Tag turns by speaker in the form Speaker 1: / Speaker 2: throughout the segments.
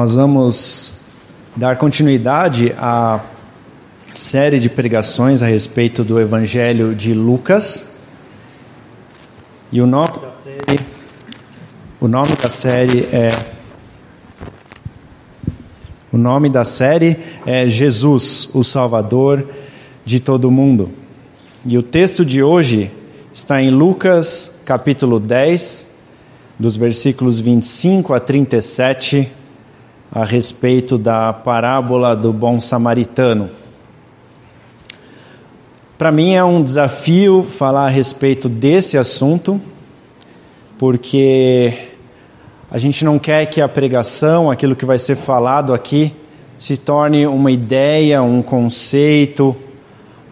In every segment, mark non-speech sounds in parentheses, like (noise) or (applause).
Speaker 1: Nós vamos dar continuidade à série de pregações a respeito do Evangelho de Lucas. E o nome da série, o nome da série é o nome da série é Jesus, o Salvador de todo mundo. E o texto de hoje está em Lucas, capítulo 10, dos versículos 25 a 37, a respeito da parábola do bom samaritano. Para mim é um desafio falar a respeito desse assunto, porque a gente não quer que a pregação, aquilo que vai ser falado aqui, se torne uma ideia, um conceito,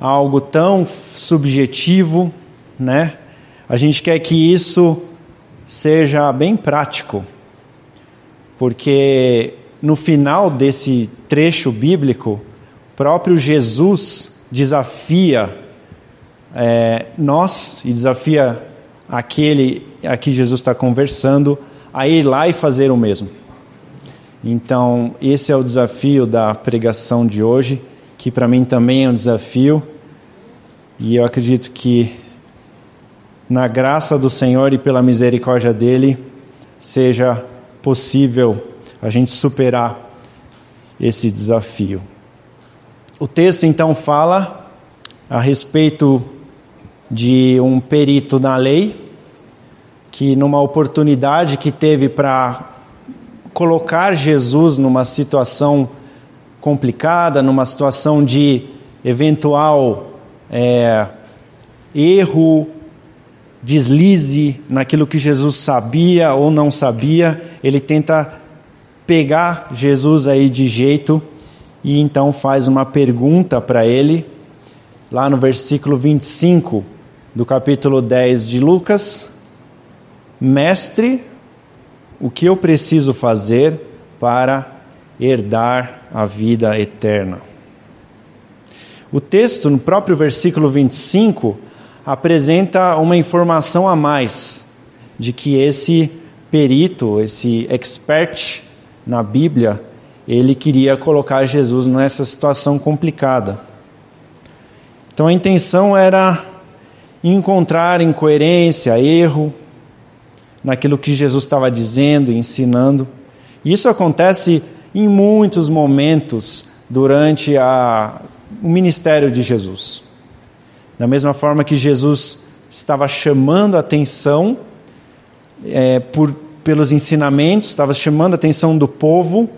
Speaker 1: algo tão subjetivo, né? A gente quer que isso seja bem prático, porque no final desse trecho bíblico, próprio Jesus desafia é, nós e desafia aquele a que Jesus está conversando a ir lá e fazer o mesmo. Então, esse é o desafio da pregação de hoje, que para mim também é um desafio, e eu acredito que na graça do Senhor e pela misericórdia dele seja possível a gente superar esse desafio. O texto então fala a respeito de um perito na lei que numa oportunidade que teve para colocar Jesus numa situação complicada, numa situação de eventual é, erro, deslize naquilo que Jesus sabia ou não sabia, ele tenta pegar Jesus aí de jeito e então faz uma pergunta para ele, lá no versículo 25 do capítulo 10 de Lucas. Mestre, o que eu preciso fazer para herdar a vida eterna? O texto, no próprio versículo 25, apresenta uma informação a mais de que esse perito, esse expert na Bíblia, ele queria colocar Jesus nessa situação complicada. Então a intenção era encontrar incoerência, erro, naquilo que Jesus estava dizendo ensinando. Isso acontece em muitos momentos durante a, o ministério de Jesus. Da mesma forma que Jesus estava chamando a atenção é, por, pelos ensinamentos, estava chamando a atenção do povo,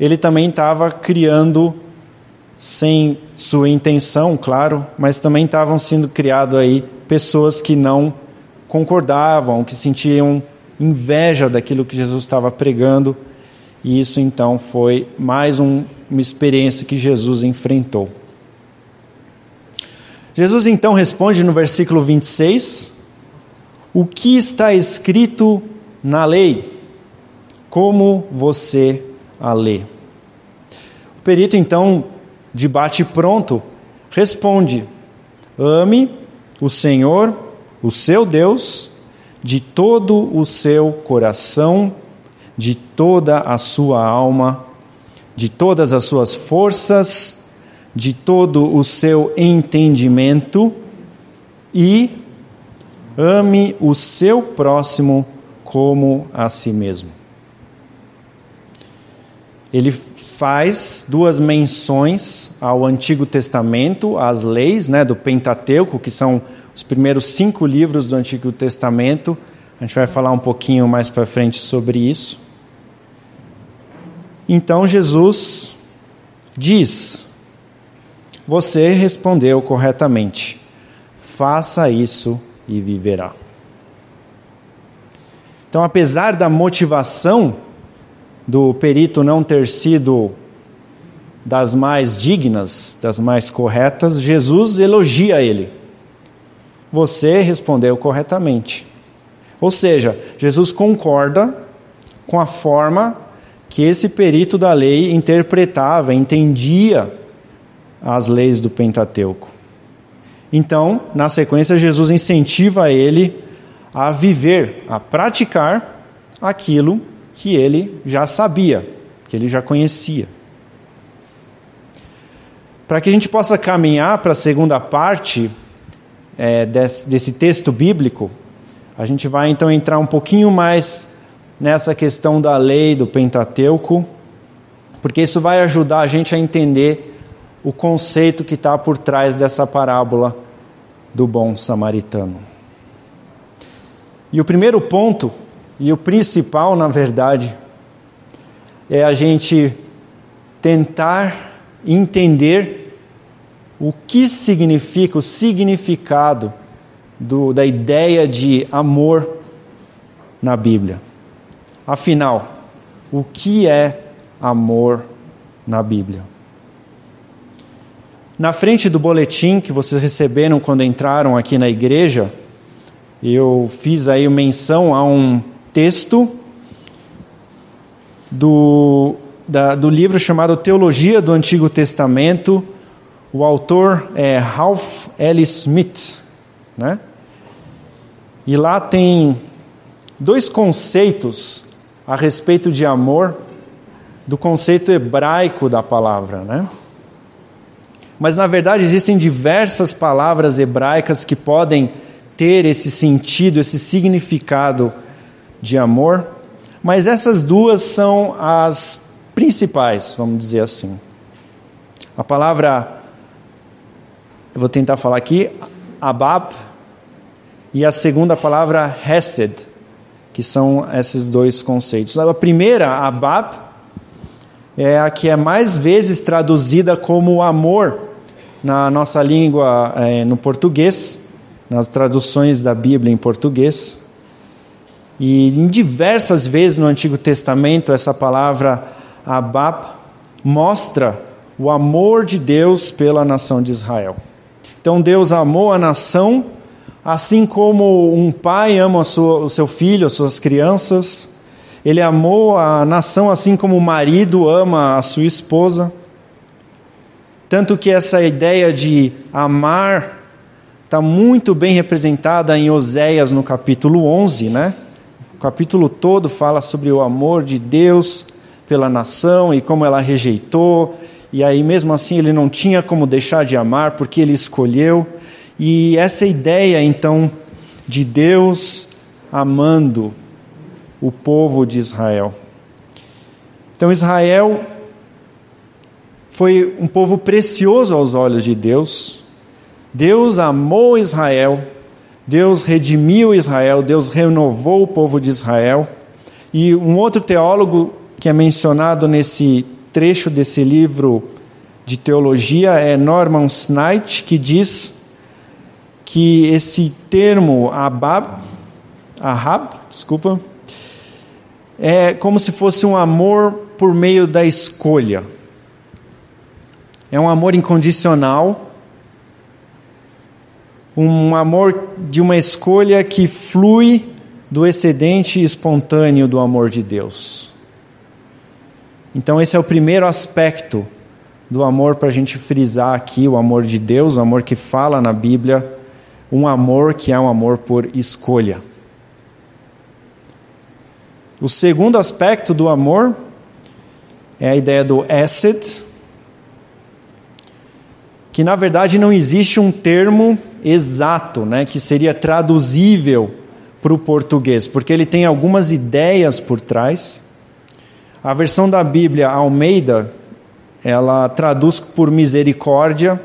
Speaker 1: ele também estava criando, sem sua intenção, claro, mas também estavam sendo criados aí pessoas que não concordavam, que sentiam inveja daquilo que Jesus estava pregando, e isso então foi mais um, uma experiência que Jesus enfrentou. Jesus então responde no versículo 26: O que está escrito na lei? Como você a lê? O perito então, de bate pronto, responde: Ame o Senhor o seu Deus de todo o seu coração, de toda a sua alma, de todas as suas forças, de todo o seu entendimento e ame o seu próximo como a si mesmo. Ele faz duas menções ao Antigo Testamento, às leis né, do Pentateuco, que são os primeiros cinco livros do Antigo Testamento. A gente vai falar um pouquinho mais para frente sobre isso. Então Jesus diz: Você respondeu corretamente. Faça isso e viverá. Então, apesar da motivação do perito não ter sido das mais dignas, das mais corretas, Jesus elogia ele. Você respondeu corretamente. Ou seja, Jesus concorda com a forma que esse perito da lei interpretava, entendia as leis do Pentateuco. Então, na sequência, Jesus incentiva ele a viver, a praticar aquilo que ele já sabia, que ele já conhecia. Para que a gente possa caminhar para a segunda parte é, desse, desse texto bíblico, a gente vai então entrar um pouquinho mais nessa questão da lei do Pentateuco, porque isso vai ajudar a gente a entender o conceito que está por trás dessa parábola do bom samaritano. E o primeiro ponto, e o principal, na verdade, é a gente tentar entender o que significa, o significado do, da ideia de amor na Bíblia. Afinal, o que é amor na Bíblia? Na frente do boletim que vocês receberam quando entraram aqui na igreja, eu fiz aí menção a um texto do, da, do livro chamado Teologia do Antigo Testamento. O autor é Ralph L. Smith. Né? E lá tem dois conceitos a respeito de amor, do conceito hebraico da palavra. Né? Mas na verdade existem diversas palavras hebraicas que podem ter esse sentido, esse significado de amor. Mas essas duas são as principais, vamos dizer assim. A palavra, eu vou tentar falar aqui, abab, e a segunda palavra, hesed, que são esses dois conceitos. A primeira, abab, é a que é mais vezes traduzida como amor na nossa língua, é, no português, nas traduções da Bíblia em português. E em diversas vezes no Antigo Testamento, essa palavra Abab mostra o amor de Deus pela nação de Israel. Então Deus amou a nação, assim como um pai ama sua, o seu filho, as suas crianças. Ele amou a nação assim como o marido ama a sua esposa. Tanto que essa ideia de amar está muito bem representada em Oséias no capítulo 11, né? O capítulo todo fala sobre o amor de Deus pela nação e como ela rejeitou, e aí mesmo assim ele não tinha como deixar de amar porque ele escolheu. E essa ideia então de Deus amando o povo de Israel. Então Israel foi um povo precioso aos olhos de Deus. Deus amou Israel Deus redimiu Israel, Deus renovou o povo de Israel. E um outro teólogo que é mencionado nesse trecho desse livro de teologia é Norman Snite, que diz que esse termo abab, ahab, desculpa, é como se fosse um amor por meio da escolha. É um amor incondicional um amor de uma escolha que flui do excedente espontâneo do amor de Deus. Então, esse é o primeiro aspecto do amor para a gente frisar aqui: o amor de Deus, o amor que fala na Bíblia, um amor que é um amor por escolha. O segundo aspecto do amor é a ideia do asset, que na verdade não existe um termo exato, né, que seria traduzível para o português, porque ele tem algumas ideias por trás. A versão da Bíblia Almeida, ela traduz por misericórdia.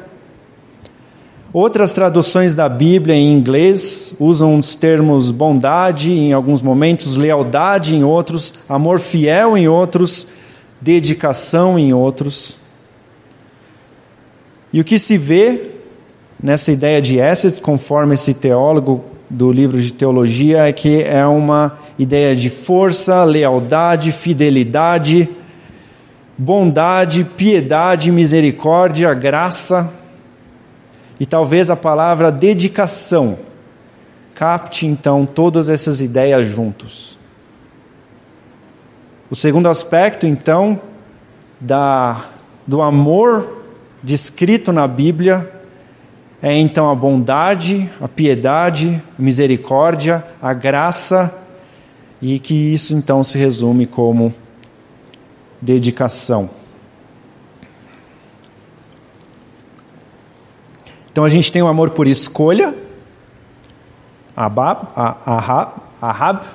Speaker 1: Outras traduções da Bíblia em inglês usam os termos bondade em alguns momentos, lealdade em outros, amor fiel em outros, dedicação em outros. E o que se vê nessa ideia de asset, conforme esse teólogo do livro de teologia, é que é uma ideia de força, lealdade, fidelidade, bondade, piedade, misericórdia, graça e talvez a palavra dedicação. Capte então todas essas ideias juntos. O segundo aspecto, então, da, do amor descrito na Bíblia é então a bondade, a piedade, a misericórdia, a graça, e que isso então se resume como dedicação. Então a gente tem o amor por escolha, abab, ahab,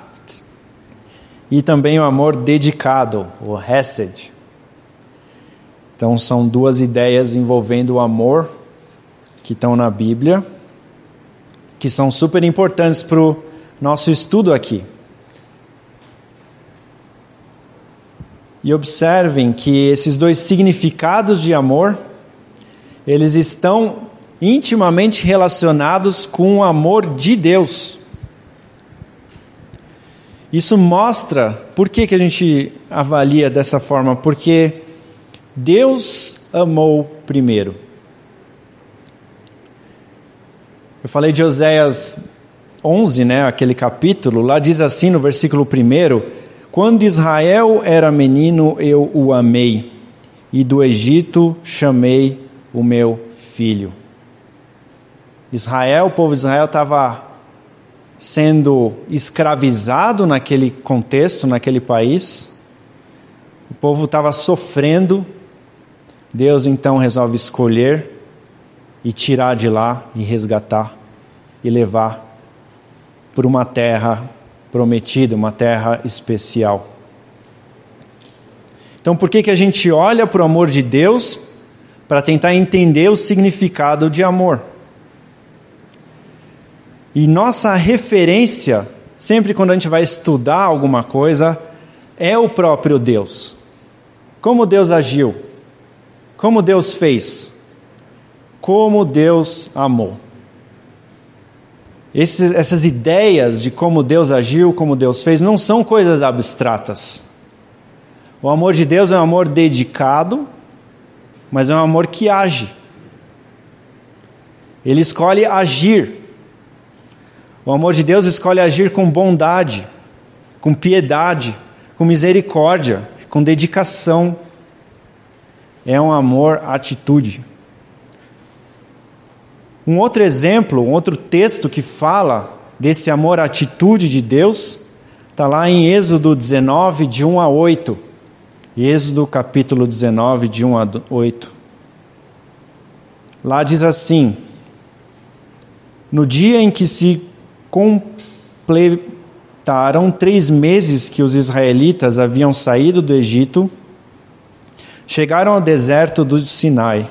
Speaker 1: e também o amor dedicado, o hesed. Então são duas ideias envolvendo o amor que estão na Bíblia, que são super importantes para o nosso estudo aqui. E observem que esses dois significados de amor, eles estão intimamente relacionados com o amor de Deus. Isso mostra por que, que a gente avalia dessa forma, porque Deus amou primeiro. Eu falei de Oséias 11, né, aquele capítulo, lá diz assim no versículo 1: Quando Israel era menino, eu o amei, e do Egito chamei o meu filho. Israel, o povo de Israel estava sendo escravizado naquele contexto, naquele país. O povo estava sofrendo. Deus então resolve escolher e tirar de lá e resgatar e levar para uma terra prometida, uma terra especial. Então, por que, que a gente olha para o amor de Deus para tentar entender o significado de amor? E nossa referência, sempre quando a gente vai estudar alguma coisa, é o próprio Deus. Como Deus agiu? Como Deus fez? Como Deus amou? Essas ideias de como Deus agiu, como Deus fez, não são coisas abstratas. O amor de Deus é um amor dedicado, mas é um amor que age. Ele escolhe agir. O amor de Deus escolhe agir com bondade, com piedade, com misericórdia, com dedicação. É um amor atitude. Um outro exemplo, um outro texto que fala desse amor atitude de Deus, está lá em Êxodo 19, de 1 a 8. Êxodo capítulo 19, de 1 a 8. Lá diz assim: No dia em que se completaram três meses que os israelitas haviam saído do Egito, chegaram ao deserto do Sinai.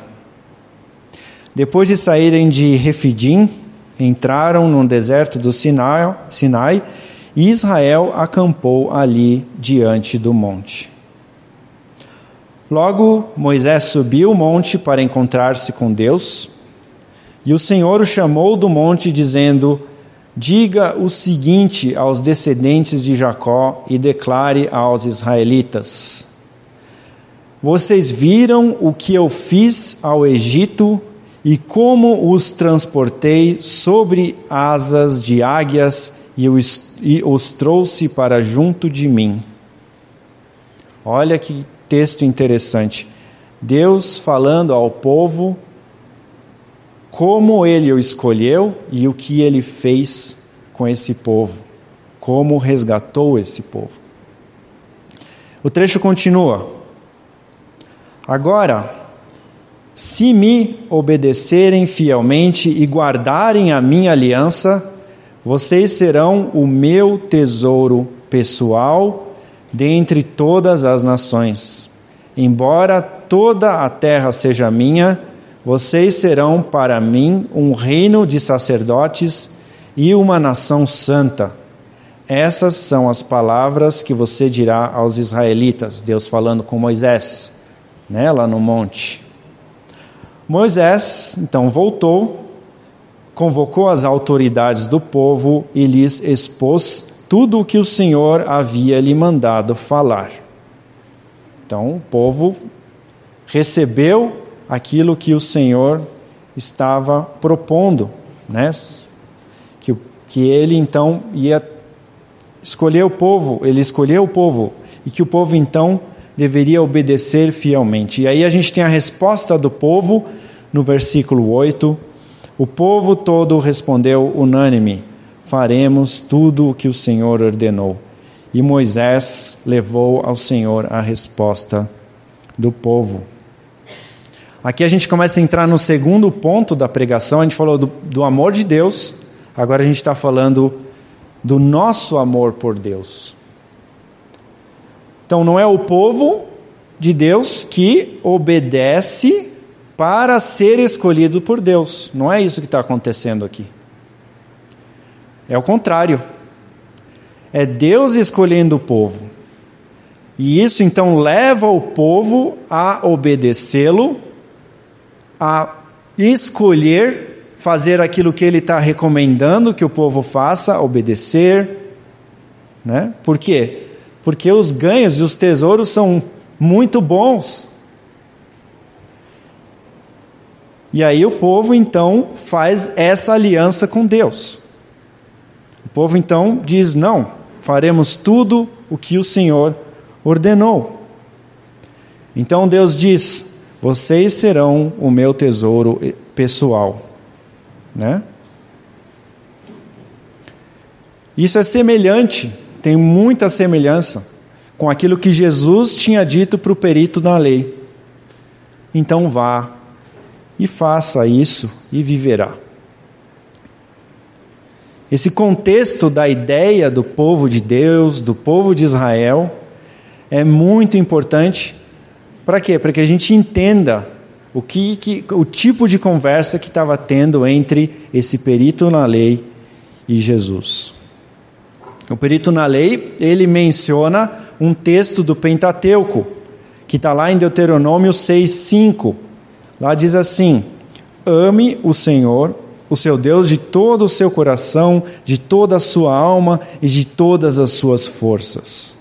Speaker 1: Depois de saírem de Refidim, entraram no deserto do Sinai, Sinai e Israel acampou ali diante do monte. Logo, Moisés subiu o monte para encontrar-se com Deus, e o Senhor o chamou do monte, dizendo: Diga o seguinte aos descendentes de Jacó e declare aos israelitas: Vocês viram o que eu fiz ao Egito e como os transportei sobre asas de águias e os trouxe para junto de mim. Olha que texto interessante. Deus falando ao povo como ele o escolheu e o que ele fez com esse povo, como resgatou esse povo. O trecho continua. Agora, se me obedecerem fielmente e guardarem a minha aliança, vocês serão o meu tesouro pessoal dentre todas as nações. Embora toda a terra seja minha, vocês serão para mim um reino de sacerdotes e uma nação santa. Essas são as palavras que você dirá aos israelitas, Deus falando com Moisés, né, lá no monte. Moisés então voltou, convocou as autoridades do povo e lhes expôs tudo o que o Senhor havia lhe mandado falar. Então o povo recebeu aquilo que o Senhor estava propondo, né? Que, que ele então ia escolher o povo, ele escolheu o povo e que o povo então deveria obedecer fielmente. E aí a gente tem a resposta do povo no versículo 8. O povo todo respondeu unânime: Faremos tudo o que o Senhor ordenou. e Moisés levou ao Senhor a resposta do povo. Aqui a gente começa a entrar no segundo ponto da pregação. A gente falou do, do amor de Deus, agora a gente está falando do nosso amor por Deus. Então não é o povo de Deus que obedece para ser escolhido por Deus. Não é isso que está acontecendo aqui. É o contrário. É Deus escolhendo o povo. E isso então leva o povo a obedecê-lo, a escolher fazer aquilo que ele está recomendando que o povo faça, obedecer. Né? Por quê? Porque os ganhos e os tesouros são muito bons. E aí o povo então faz essa aliança com Deus. O povo então diz: não, faremos tudo o que o Senhor ordenou. Então Deus diz: vocês serão o meu tesouro pessoal. Né? Isso é semelhante, tem muita semelhança com aquilo que Jesus tinha dito para o perito na lei. Então vá e faça isso e viverá. Esse contexto da ideia do povo de Deus, do povo de Israel, é muito importante. Para quê? Para que a gente entenda o, que, que, o tipo de conversa que estava tendo entre esse perito na lei e Jesus. O perito na lei, ele menciona um texto do Pentateuco, que está lá em Deuteronômio 6,5. Lá diz assim: Ame o Senhor, o seu Deus, de todo o seu coração, de toda a sua alma e de todas as suas forças.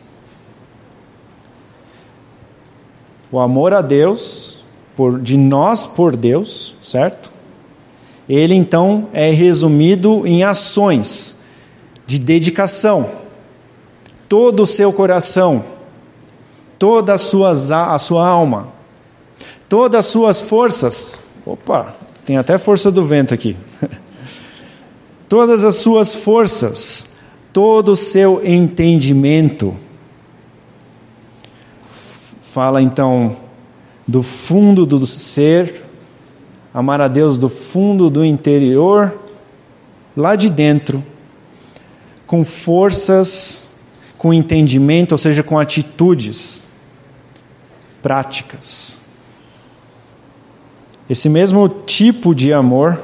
Speaker 1: O amor a Deus, por, de nós por Deus, certo? Ele então é resumido em ações de dedicação todo o seu coração, toda a a sua alma, todas as suas forças. Opa, tem até força do vento aqui. (laughs) todas as suas forças, todo o seu entendimento. Fala então do fundo do ser, amar a Deus do fundo do interior, lá de dentro, com forças com entendimento, ou seja, com atitudes práticas. Esse mesmo tipo de amor,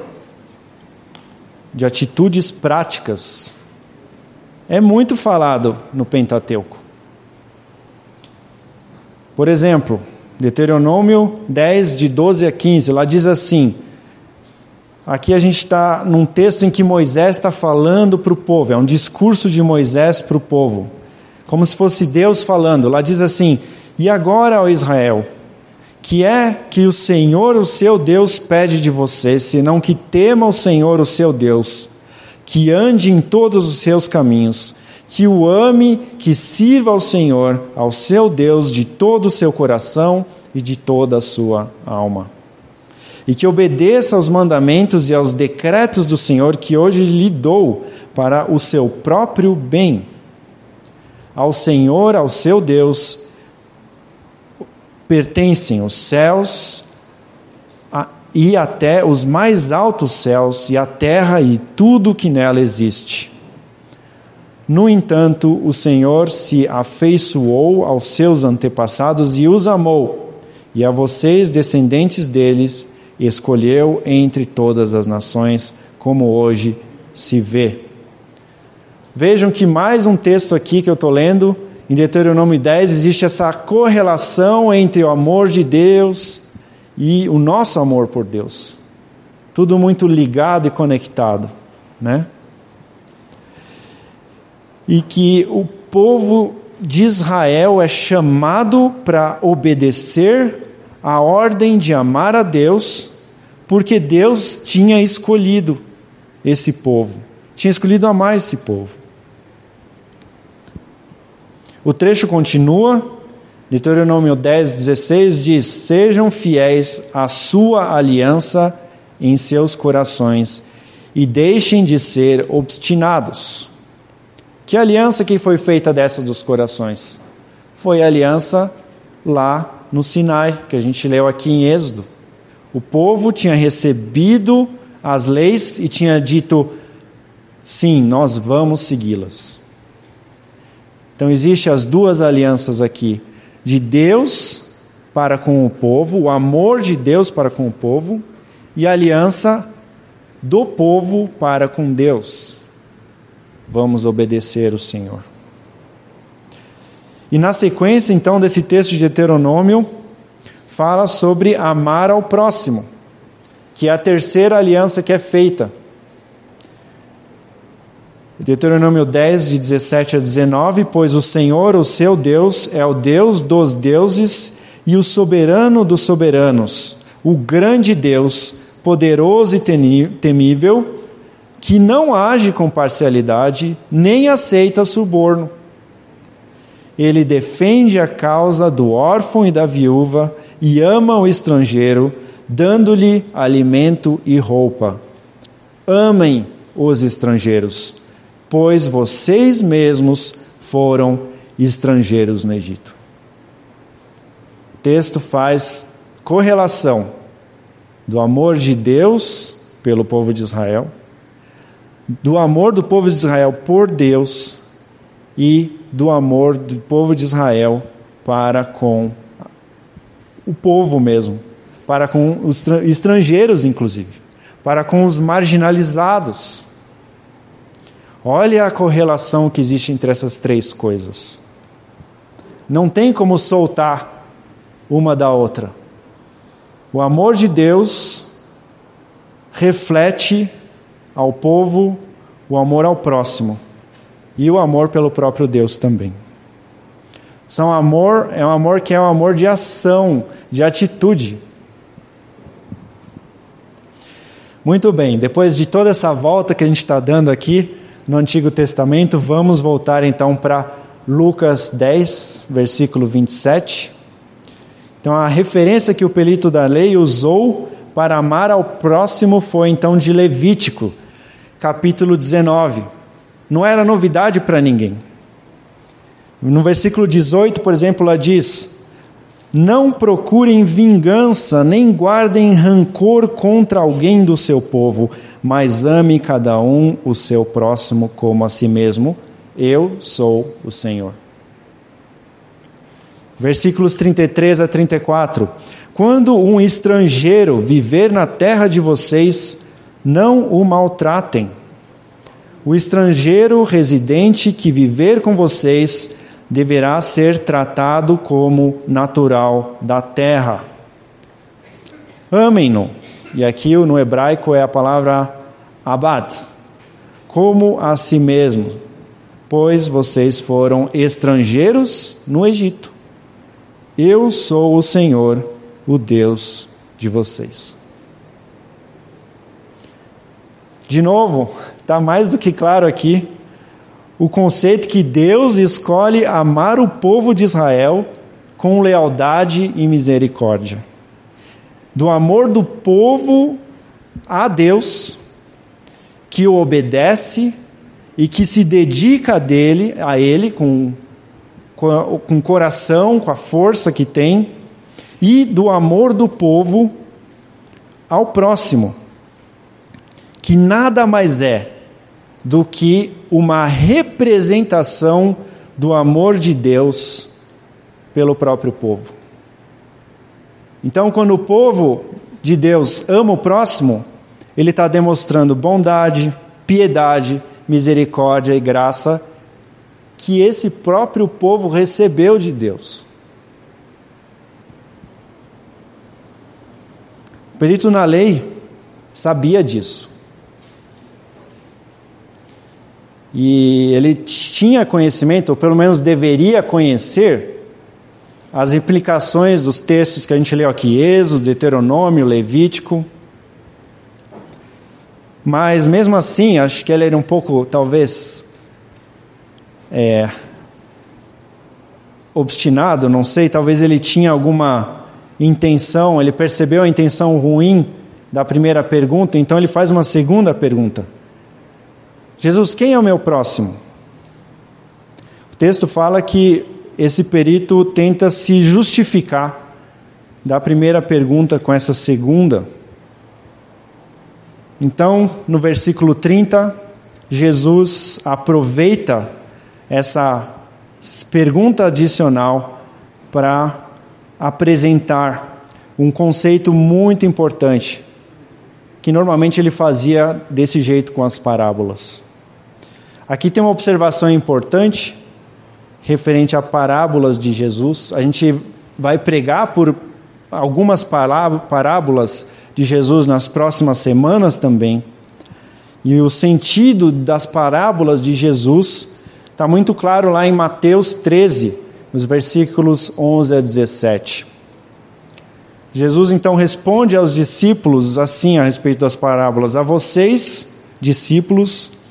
Speaker 1: de atitudes práticas, é muito falado no Pentateuco. Por exemplo, Deuteronômio 10, de 12 a 15, lá diz assim: Aqui a gente está num texto em que Moisés está falando para o povo, é um discurso de Moisés para o povo como se fosse Deus falando. Lá diz assim: E agora, ó Israel, que é que o Senhor, o seu Deus, pede de você, senão que tema o Senhor, o seu Deus, que ande em todos os seus caminhos, que o ame, que sirva ao Senhor, ao seu Deus, de todo o seu coração e de toda a sua alma. E que obedeça aos mandamentos e aos decretos do Senhor que hoje lhe dou para o seu próprio bem ao Senhor, ao seu Deus, pertencem os céus e até os mais altos céus e a terra e tudo que nela existe. No entanto, o Senhor se afeiçoou aos seus antepassados e os amou, e a vocês, descendentes deles, escolheu entre todas as nações, como hoje se vê. Vejam que mais um texto aqui que eu estou lendo, em Deuteronômio 10, existe essa correlação entre o amor de Deus e o nosso amor por Deus. Tudo muito ligado e conectado, né? E que o povo de Israel é chamado para obedecer a ordem de amar a Deus, porque Deus tinha escolhido esse povo, tinha escolhido amar esse povo. O trecho continua, Deuteronômio 10, 16 diz: Sejam fiéis à sua aliança em seus corações e deixem de ser obstinados. Que aliança que foi feita dessa dos corações? Foi a aliança lá no Sinai, que a gente leu aqui em Êxodo. O povo tinha recebido as leis e tinha dito: sim, nós vamos segui-las. Então existem as duas alianças aqui, de Deus para com o povo, o amor de Deus para com o povo, e a aliança do povo para com Deus. Vamos obedecer o Senhor. E na sequência, então, desse texto de Deuteronômio, fala sobre amar ao próximo, que é a terceira aliança que é feita. Deuteronômio 10, de 17 a 19: Pois o Senhor, o seu Deus, é o Deus dos deuses e o soberano dos soberanos, o grande Deus, poderoso e temível, que não age com parcialidade, nem aceita suborno. Ele defende a causa do órfão e da viúva e ama o estrangeiro, dando-lhe alimento e roupa. Amem os estrangeiros, pois vocês mesmos foram estrangeiros no Egito. O texto faz correlação do amor de Deus pelo povo de Israel, do amor do povo de Israel por Deus e do amor do povo de Israel para com o povo mesmo, para com os estrangeiros, inclusive, para com os marginalizados. Olha a correlação que existe entre essas três coisas. Não tem como soltar uma da outra. O amor de Deus reflete ao povo o amor ao próximo e o amor pelo próprio Deus também. São amor, é um amor que é um amor de ação, de atitude. Muito bem, depois de toda essa volta que a gente está dando aqui no Antigo Testamento, vamos voltar então para Lucas 10, versículo 27. Então, a referência que o pelito da lei usou para amar ao próximo foi então de Levítico, capítulo 19. Não era novidade para ninguém. No versículo 18, por exemplo, ela diz: Não procurem vingança, nem guardem rancor contra alguém do seu povo, mas ame cada um o seu próximo como a si mesmo. Eu sou o Senhor. Versículos 33 a 34. Quando um estrangeiro viver na terra de vocês, não o maltratem. O estrangeiro residente que viver com vocês deverá ser tratado como natural da terra. Amem-no. E aqui no hebraico é a palavra abad, como a si mesmo, pois vocês foram estrangeiros no Egito. Eu sou o Senhor, o Deus de vocês. De novo, está mais do que claro aqui o conceito que Deus escolhe amar o povo de Israel com lealdade e misericórdia. Do amor do povo a Deus, que o obedece e que se dedica a, dele, a Ele com com o coração, com a força que tem, e do amor do povo ao próximo, que nada mais é do que uma representação do amor de Deus pelo próprio povo. Então, quando o povo de Deus ama o próximo, ele está demonstrando bondade, piedade, misericórdia e graça que esse próprio povo recebeu de Deus. O perito na lei sabia disso. E ele tinha conhecimento, ou pelo menos deveria conhecer, as implicações dos textos que a gente leu aqui, Êxodo, Deuteronômio, Levítico. Mas mesmo assim, acho que ele era um pouco, talvez, é, obstinado, não sei, talvez ele tinha alguma intenção, ele percebeu a intenção ruim da primeira pergunta, então ele faz uma segunda pergunta: Jesus, quem é o meu próximo? texto fala que esse perito tenta se justificar da primeira pergunta com essa segunda. Então, no versículo 30, Jesus aproveita essa pergunta adicional para apresentar um conceito muito importante, que normalmente ele fazia desse jeito com as parábolas. Aqui tem uma observação importante referente a parábolas de Jesus. A gente vai pregar por algumas parábolas de Jesus nas próximas semanas também. E o sentido das parábolas de Jesus está muito claro lá em Mateus 13, nos versículos 11 a 17. Jesus então responde aos discípulos assim a respeito das parábolas: A vocês, discípulos,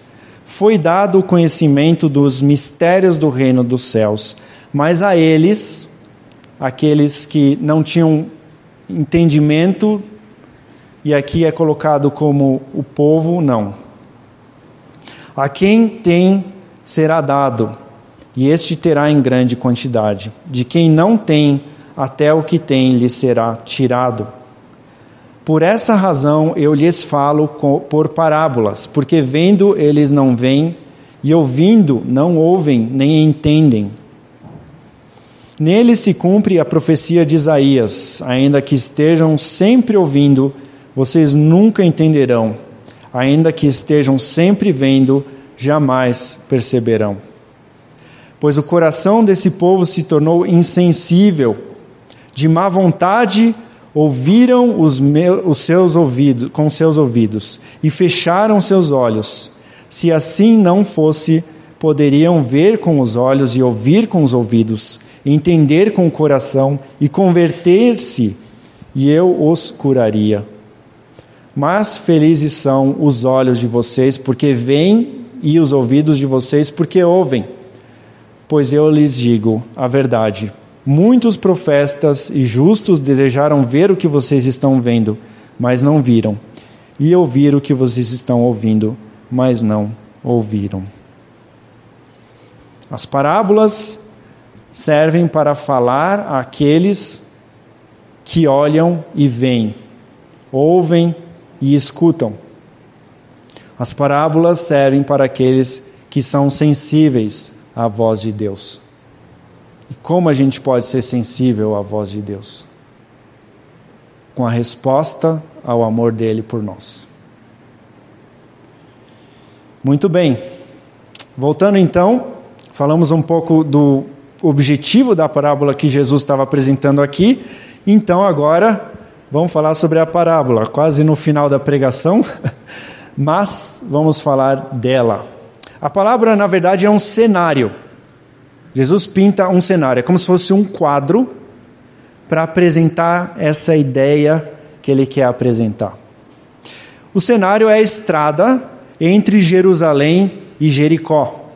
Speaker 1: foi dado o conhecimento dos mistérios do reino dos céus, mas a eles, aqueles que não tinham entendimento, e aqui é colocado como o povo, não. A quem tem será dado, e este terá em grande quantidade. De quem não tem, até o que tem lhe será tirado. Por essa razão eu lhes falo por parábolas, porque vendo eles não veem, e ouvindo não ouvem nem entendem. Nele se cumpre a profecia de Isaías: ainda que estejam sempre ouvindo, vocês nunca entenderão, ainda que estejam sempre vendo, jamais perceberão. Pois o coração desse povo se tornou insensível, de má vontade ouviram os, meus, os seus ouvidos, com seus ouvidos e fecharam seus olhos. Se assim não fosse, poderiam ver com os olhos e ouvir com os ouvidos, entender com o coração e converter-se, e eu os curaria. Mas felizes são os olhos de vocês, porque veem, e os ouvidos de vocês, porque ouvem. Pois eu lhes digo a verdade Muitos profetas e justos desejaram ver o que vocês estão vendo, mas não viram, e ouvir o que vocês estão ouvindo, mas não ouviram. As parábolas servem para falar àqueles que olham e veem, ouvem e escutam. As parábolas servem para aqueles que são sensíveis à voz de Deus. E como a gente pode ser sensível à voz de Deus? Com a resposta ao amor dele por nós. Muito bem. Voltando então, falamos um pouco do objetivo da parábola que Jesus estava apresentando aqui. Então agora vamos falar sobre a parábola, quase no final da pregação, (laughs) mas vamos falar dela. A palavra, na verdade, é um cenário. Jesus pinta um cenário, é como se fosse um quadro para apresentar essa ideia que ele quer apresentar. O cenário é a estrada entre Jerusalém e Jericó.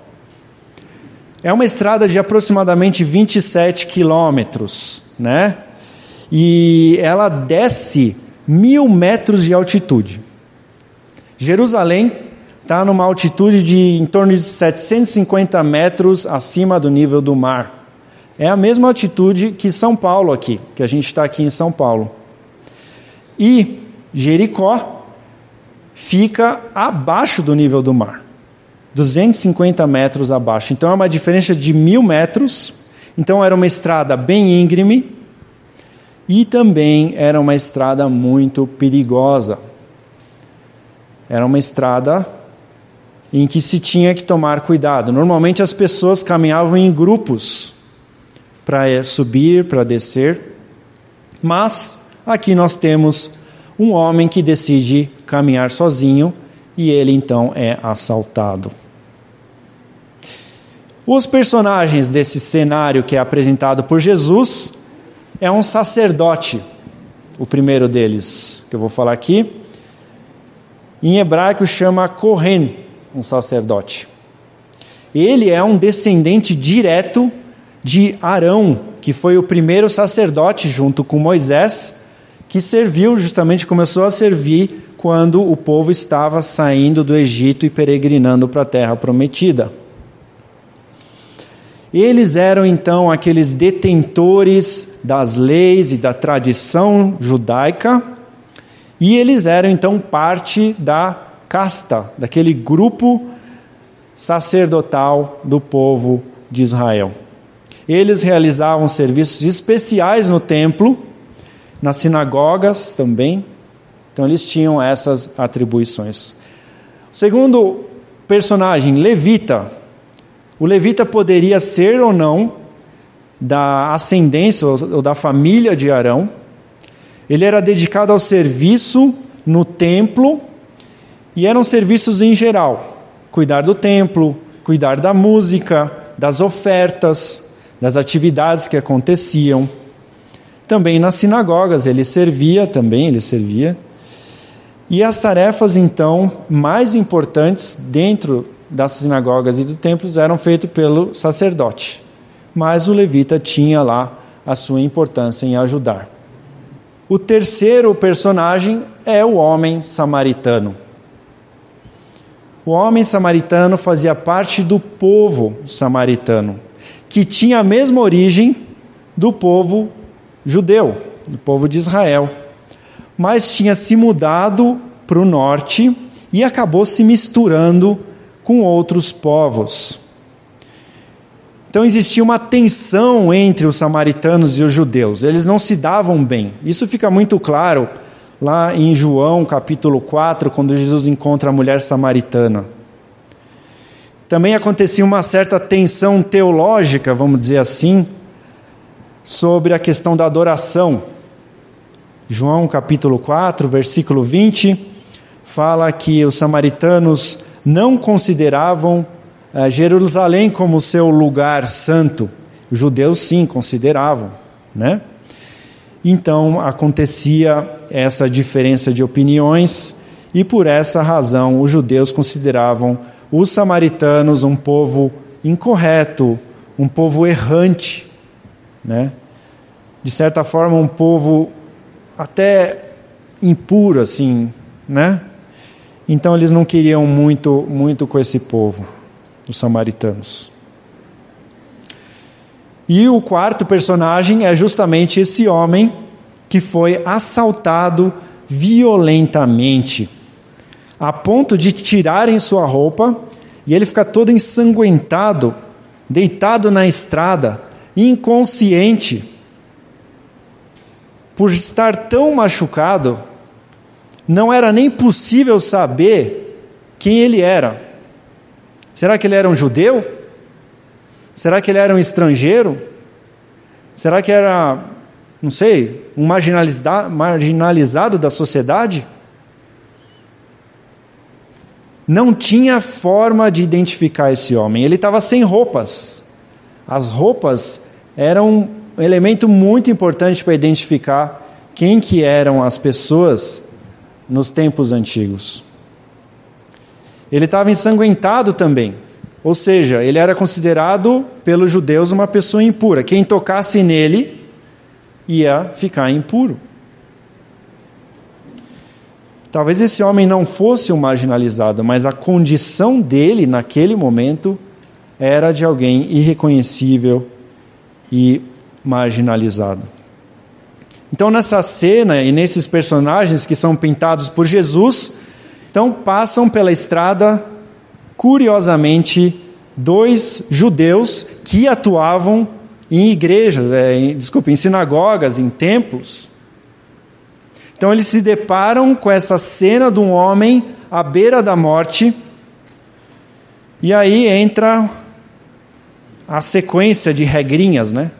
Speaker 1: É uma estrada de aproximadamente 27 quilômetros, né? E ela desce mil metros de altitude. Jerusalém está numa altitude de em torno de 750 metros acima do nível do mar. É a mesma altitude que São Paulo aqui, que a gente está aqui em São Paulo. E Jericó fica abaixo do nível do mar, 250 metros abaixo. Então é uma diferença de mil metros. Então era uma estrada bem íngreme e também era uma estrada muito perigosa. Era uma estrada em que se tinha que tomar cuidado. Normalmente as pessoas caminhavam em grupos para eh, subir, para descer, mas aqui nós temos um homem que decide caminhar sozinho e ele então é assaltado. Os personagens desse cenário que é apresentado por Jesus é um sacerdote, o primeiro deles que eu vou falar aqui. Em hebraico chama Kohen, um sacerdote. Ele é um descendente direto de Arão, que foi o primeiro sacerdote junto com Moisés, que serviu justamente, começou a servir quando o povo estava saindo do Egito e peregrinando para a terra prometida. Eles eram então aqueles detentores das leis e da tradição judaica, e eles eram então parte da casta, daquele grupo sacerdotal do povo de Israel. Eles realizavam serviços especiais no templo, nas sinagogas também. Então eles tinham essas atribuições. O segundo personagem, levita. O levita poderia ser ou não da ascendência ou da família de Arão. Ele era dedicado ao serviço no templo e eram serviços em geral: cuidar do templo, cuidar da música, das ofertas, das atividades que aconteciam. Também nas sinagogas ele servia, também ele servia. E as tarefas então mais importantes dentro das sinagogas e do templo eram feitas pelo sacerdote. Mas o levita tinha lá a sua importância em ajudar. O terceiro personagem é o homem samaritano. O homem samaritano fazia parte do povo samaritano, que tinha a mesma origem do povo judeu, do povo de Israel, mas tinha se mudado para o norte e acabou se misturando com outros povos. Então existia uma tensão entre os samaritanos e os judeus, eles não se davam bem. Isso fica muito claro lá em João capítulo 4, quando Jesus encontra a mulher samaritana. Também acontecia uma certa tensão teológica, vamos dizer assim, sobre a questão da adoração. João capítulo 4, versículo 20, fala que os samaritanos não consideravam eh, Jerusalém como seu lugar santo. Os judeus sim consideravam, né? Então acontecia essa diferença de opiniões e por essa razão os judeus consideravam os samaritanos um povo incorreto, um povo errante, né? De certa forma um povo até impuro assim, né? Então eles não queriam muito muito com esse povo, os samaritanos. E o quarto personagem é justamente esse homem que foi assaltado violentamente, a ponto de tirarem sua roupa e ele fica todo ensanguentado, deitado na estrada, inconsciente, por estar tão machucado, não era nem possível saber quem ele era. Será que ele era um judeu? Será que ele era um estrangeiro? Será que era, não sei, um marginalizado, da sociedade? Não tinha forma de identificar esse homem. Ele estava sem roupas. As roupas eram um elemento muito importante para identificar quem que eram as pessoas nos tempos antigos. Ele estava ensanguentado também. Ou seja, ele era considerado pelos judeus uma pessoa impura. Quem tocasse nele ia ficar impuro. Talvez esse homem não fosse um marginalizado, mas a condição dele naquele momento era de alguém irreconhecível e marginalizado. Então, nessa cena e nesses personagens que são pintados por Jesus, então passam pela estrada curiosamente, dois judeus que atuavam em igrejas, é, em, desculpa, em sinagogas, em templos. Então eles se deparam com essa cena de um homem à beira da morte, e aí entra a sequência de regrinhas, né?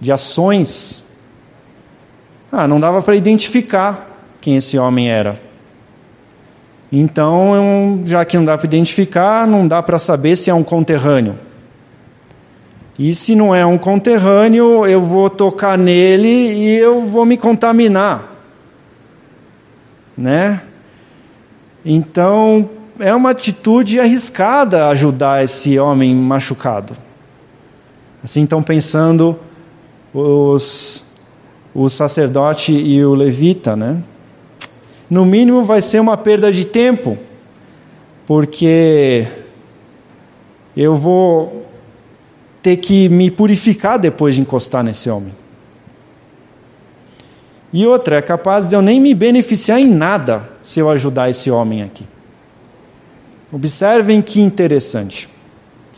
Speaker 1: De ações. Ah, não dava para identificar quem esse homem era. Então, já que não dá para identificar, não dá para saber se é um conterrâneo. E se não é um conterrâneo, eu vou tocar nele e eu vou me contaminar. Né? Então, é uma atitude arriscada ajudar esse homem machucado. Assim estão pensando os, o sacerdote e o levita, né? No mínimo vai ser uma perda de tempo, porque eu vou ter que me purificar depois de encostar nesse homem. E outra, é capaz de eu nem me beneficiar em nada se eu ajudar esse homem aqui. Observem que interessante.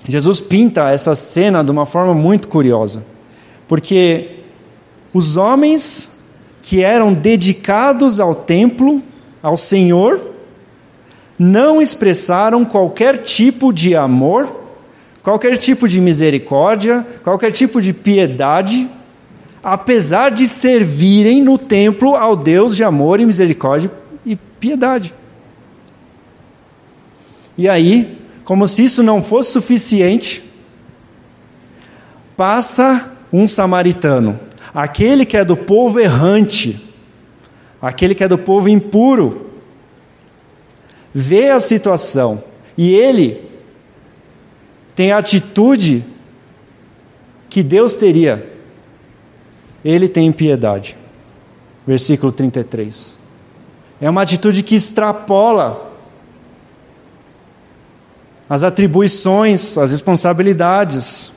Speaker 1: Jesus pinta essa cena de uma forma muito curiosa, porque os homens que eram dedicados ao templo, ao Senhor, não expressaram qualquer tipo de amor, qualquer tipo de misericórdia, qualquer tipo de piedade apesar de servirem no templo ao Deus de amor e misericórdia e piedade. E aí, como se isso não fosse suficiente, passa um samaritano, aquele que é do povo errante, aquele que é do povo impuro, vê a situação e ele tem a atitude que Deus teria ele tem piedade. Versículo 33. É uma atitude que extrapola as atribuições, as responsabilidades,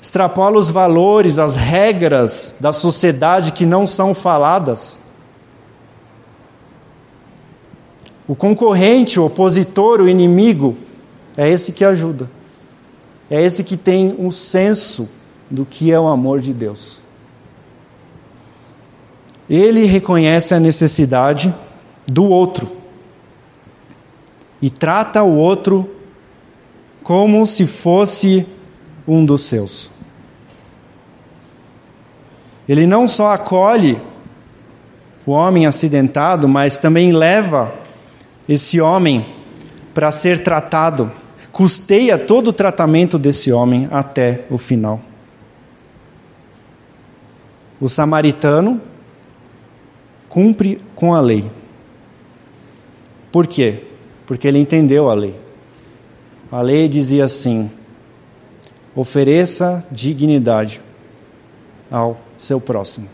Speaker 1: extrapola os valores, as regras da sociedade que não são faladas. O concorrente, o opositor, o inimigo, é esse que ajuda. É esse que tem um senso do que é o amor de Deus. Ele reconhece a necessidade do outro e trata o outro como se fosse um dos seus. Ele não só acolhe o homem acidentado, mas também leva esse homem para ser tratado, custeia todo o tratamento desse homem até o final. O samaritano cumpre com a lei. Por quê? Porque ele entendeu a lei. A lei dizia assim: ofereça dignidade ao seu próximo.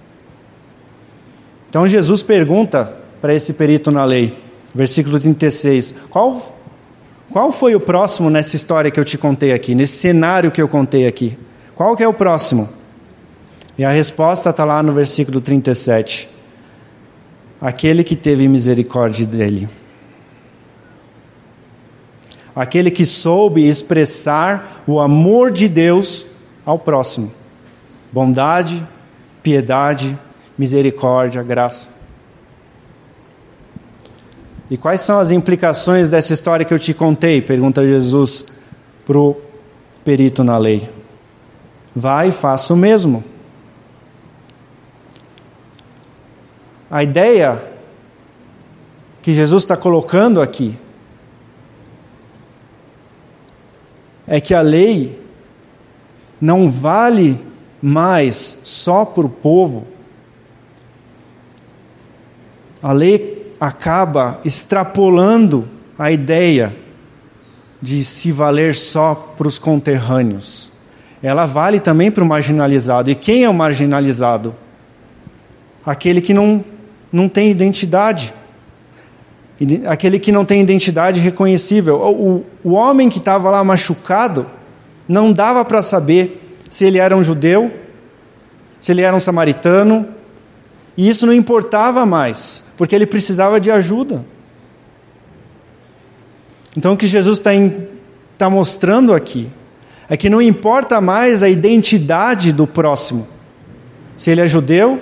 Speaker 1: Então Jesus pergunta para esse perito na lei, versículo 36, qual, qual foi o próximo nessa história que eu te contei aqui, nesse cenário que eu contei aqui? Qual que é o próximo? E a resposta está lá no versículo 37. Aquele que teve misericórdia dele. Aquele que soube expressar o amor de Deus ao próximo. Bondade, piedade, misericórdia, graça. E quais são as implicações dessa história que eu te contei? Pergunta Jesus para o perito na lei. Vai e faça o mesmo. A ideia que Jesus está colocando aqui é que a lei não vale mais só para o povo. A lei acaba extrapolando a ideia de se valer só para os conterrâneos. Ela vale também para o marginalizado. E quem é o marginalizado? Aquele que não não tem identidade. Aquele que não tem identidade reconhecível. O, o homem que estava lá machucado, não dava para saber se ele era um judeu, se ele era um samaritano, e isso não importava mais, porque ele precisava de ajuda. Então o que Jesus está tá mostrando aqui é que não importa mais a identidade do próximo, se ele é judeu,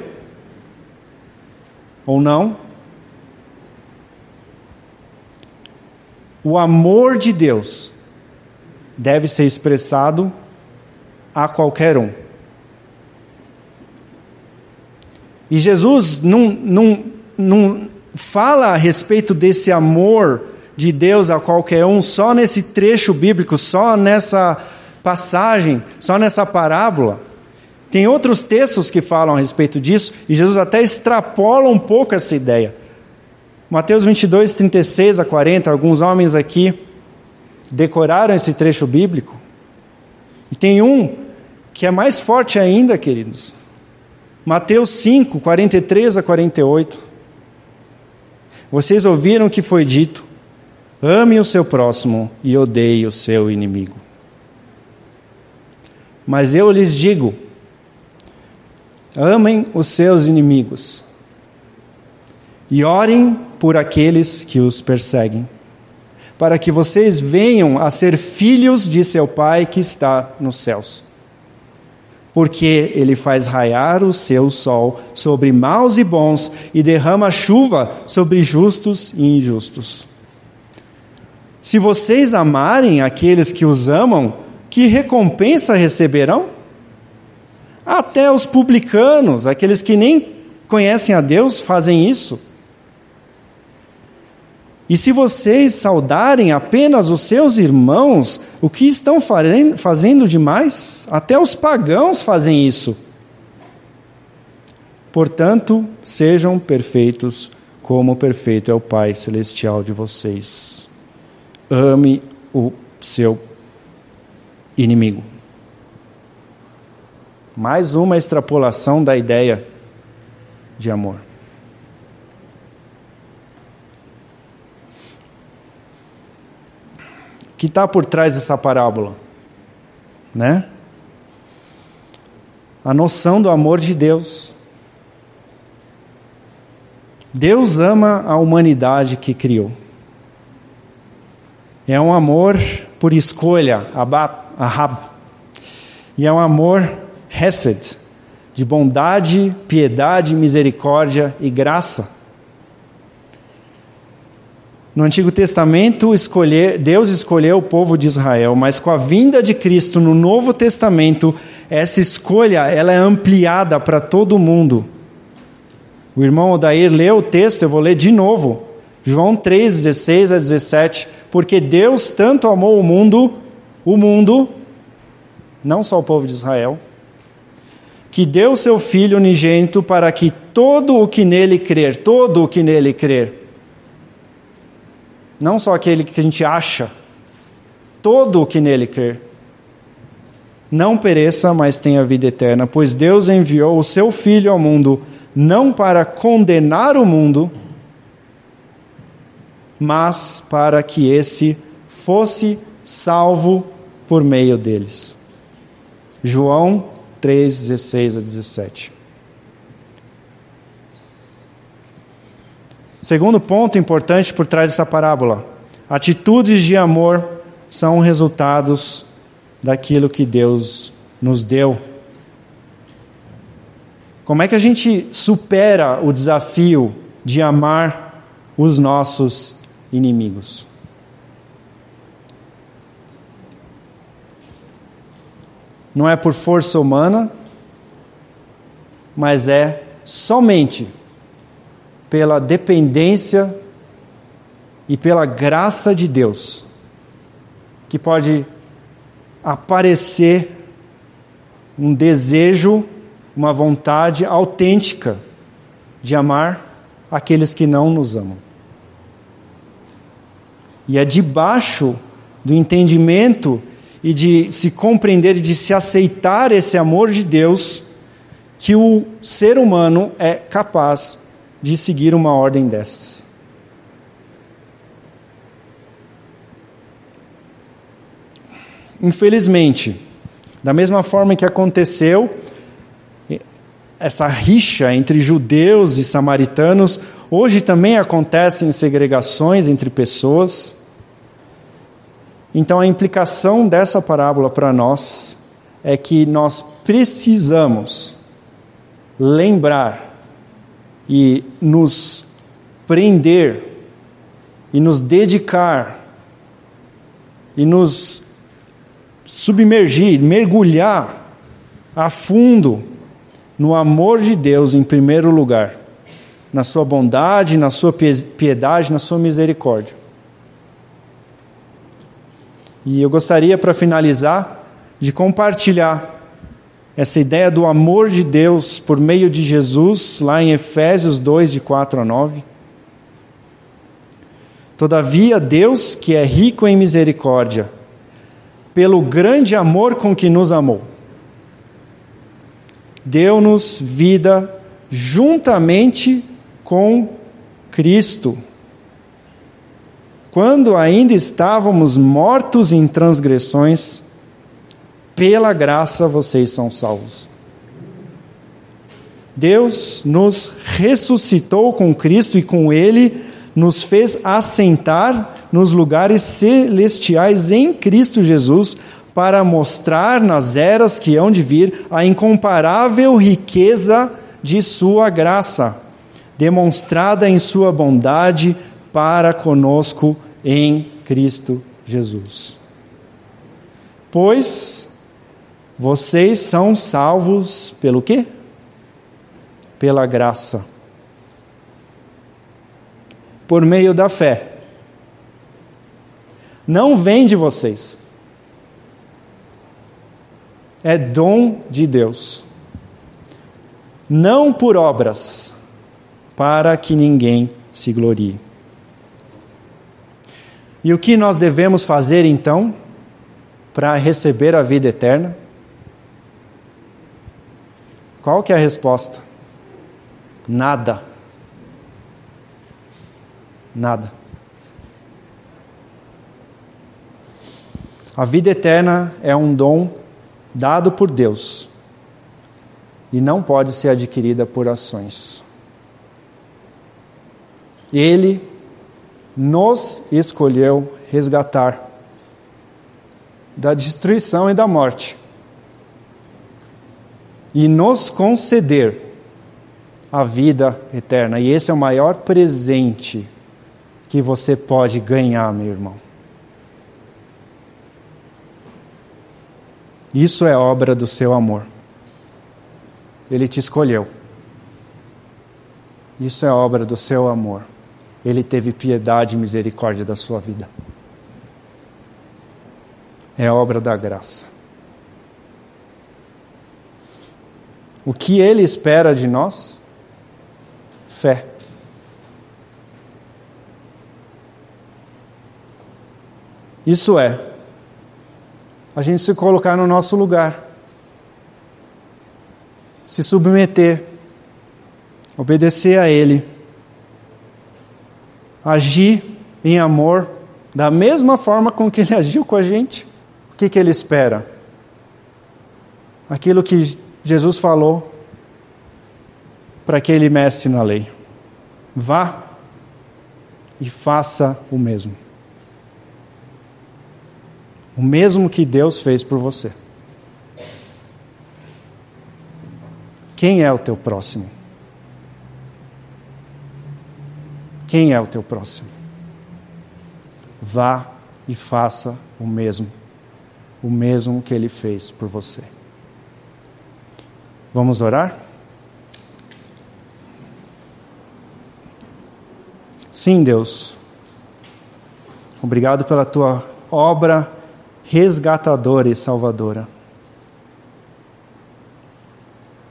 Speaker 1: ou não? O amor de Deus deve ser expressado a qualquer um. E Jesus não, não, não fala a respeito desse amor de Deus a qualquer um só nesse trecho bíblico, só nessa passagem, só nessa parábola. Tem outros textos que falam a respeito disso, e Jesus até extrapola um pouco essa ideia. Mateus 22, 36 a 40, alguns homens aqui decoraram esse trecho bíblico. E tem um que é mais forte ainda, queridos. Mateus 5, 43 a 48. Vocês ouviram o que foi dito: ame o seu próximo e odeie o seu inimigo. Mas eu lhes digo: amem os seus inimigos e orem por aqueles que os perseguem, para que vocês venham a ser filhos de seu Pai que está nos céus. Porque ele faz raiar o seu sol sobre maus e bons e derrama chuva sobre justos e injustos. Se vocês amarem aqueles que os amam, que recompensa receberão? Até os publicanos, aqueles que nem conhecem a Deus, fazem isso. E se vocês saudarem apenas os seus irmãos, o que estão fazendo demais? Até os pagãos fazem isso. Portanto, sejam perfeitos, como perfeito é o Pai Celestial de vocês. Ame o seu inimigo. Mais uma extrapolação da ideia de amor. Que está por trás dessa parábola? Né? A noção do amor de Deus. Deus ama a humanidade que criou. É um amor por escolha, ahab. E é um amor hesed, de bondade, piedade, misericórdia e graça. No Antigo Testamento, escolher, Deus escolheu o povo de Israel, mas com a vinda de Cristo no Novo Testamento, essa escolha ela é ampliada para todo mundo. O irmão Odair leu o texto, eu vou ler de novo. João 3, 16 a 17. Porque Deus tanto amou o mundo, o mundo, não só o povo de Israel, que deu seu Filho unigênito para que todo o que nele crer, todo o que nele crer, não só aquele que a gente acha, todo o que nele crer, não pereça, mas tenha vida eterna, pois Deus enviou o seu Filho ao mundo, não para condenar o mundo, mas para que esse fosse salvo por meio deles. João 3, 16 a 17. Segundo ponto importante por trás dessa parábola: atitudes de amor são resultados daquilo que Deus nos deu. Como é que a gente supera o desafio de amar os nossos inimigos. Não é por força humana, mas é somente pela dependência e pela graça de Deus que pode aparecer um desejo, uma vontade autêntica de amar aqueles que não nos amam. E é debaixo do entendimento e de se compreender e de se aceitar esse amor de Deus que o ser humano é capaz de seguir uma ordem dessas. Infelizmente, da mesma forma que aconteceu essa rixa entre judeus e samaritanos, Hoje também acontecem segregações entre pessoas. Então a implicação dessa parábola para nós é que nós precisamos lembrar e nos prender e nos dedicar e nos submergir, mergulhar a fundo no amor de Deus em primeiro lugar na sua bondade, na sua piedade, na sua misericórdia. E eu gostaria, para finalizar, de compartilhar essa ideia do amor de Deus por meio de Jesus, lá em Efésios 2, de 4 a 9. Todavia, Deus, que é rico em misericórdia, pelo grande amor com que nos amou, deu-nos vida juntamente com Cristo. Quando ainda estávamos mortos em transgressões, Pela graça vocês são salvos. Deus nos ressuscitou com Cristo e com Ele nos fez assentar nos lugares celestiais em Cristo Jesus para mostrar nas eras que hão de vir a incomparável riqueza de Sua graça, demonstrada em Sua bondade para conosco em Cristo Jesus. Pois vocês são salvos pelo quê? Pela graça. Por meio da fé. Não vem de vocês. É dom de Deus. Não por obras, para que ninguém se glorie. E o que nós devemos fazer então para receber a vida eterna? Qual que é a resposta? Nada. Nada. A vida eterna é um dom dado por Deus e não pode ser adquirida por ações. Ele nos escolheu resgatar da destruição e da morte e nos conceder a vida eterna. E esse é o maior presente que você pode ganhar, meu irmão. Isso é obra do seu amor. Ele te escolheu. Isso é obra do seu amor. Ele teve piedade e misericórdia da sua vida. É obra da graça. O que Ele espera de nós? Fé. Isso é, a gente se colocar no nosso lugar, se submeter, obedecer a Ele agir em amor da mesma forma com que ele agiu com a gente. O que, que ele espera? Aquilo que Jesus falou para aquele mestre na lei: vá e faça o mesmo. O mesmo que Deus fez por você. Quem é o teu próximo? Quem é o teu próximo? Vá e faça o mesmo, o mesmo que ele fez por você. Vamos orar? Sim, Deus. Obrigado pela tua obra resgatadora e salvadora.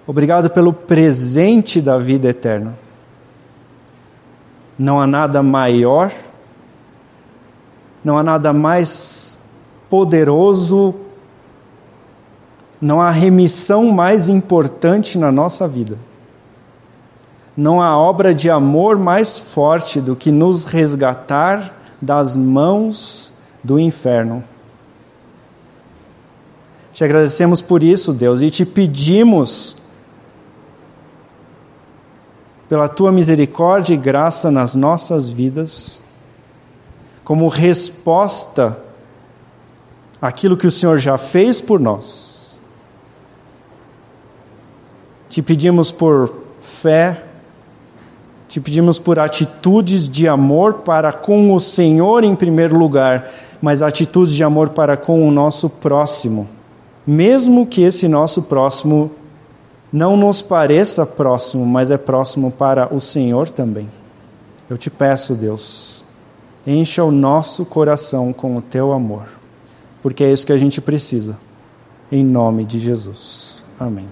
Speaker 1: Obrigado pelo presente da vida eterna. Não há nada maior, não há nada mais poderoso, não há remissão mais importante na nossa vida. Não há obra de amor mais forte do que nos resgatar das mãos do inferno. Te agradecemos por isso, Deus, e te pedimos pela tua misericórdia e graça nas nossas vidas, como resposta àquilo que o Senhor já fez por nós. Te pedimos por fé, te pedimos por atitudes de amor para com o Senhor em primeiro lugar, mas atitudes de amor para com o nosso próximo, mesmo que esse nosso próximo não nos pareça próximo, mas é próximo para o Senhor também. Eu te peço, Deus, encha o nosso coração com o teu amor, porque é isso que a gente precisa. Em nome de Jesus. Amém.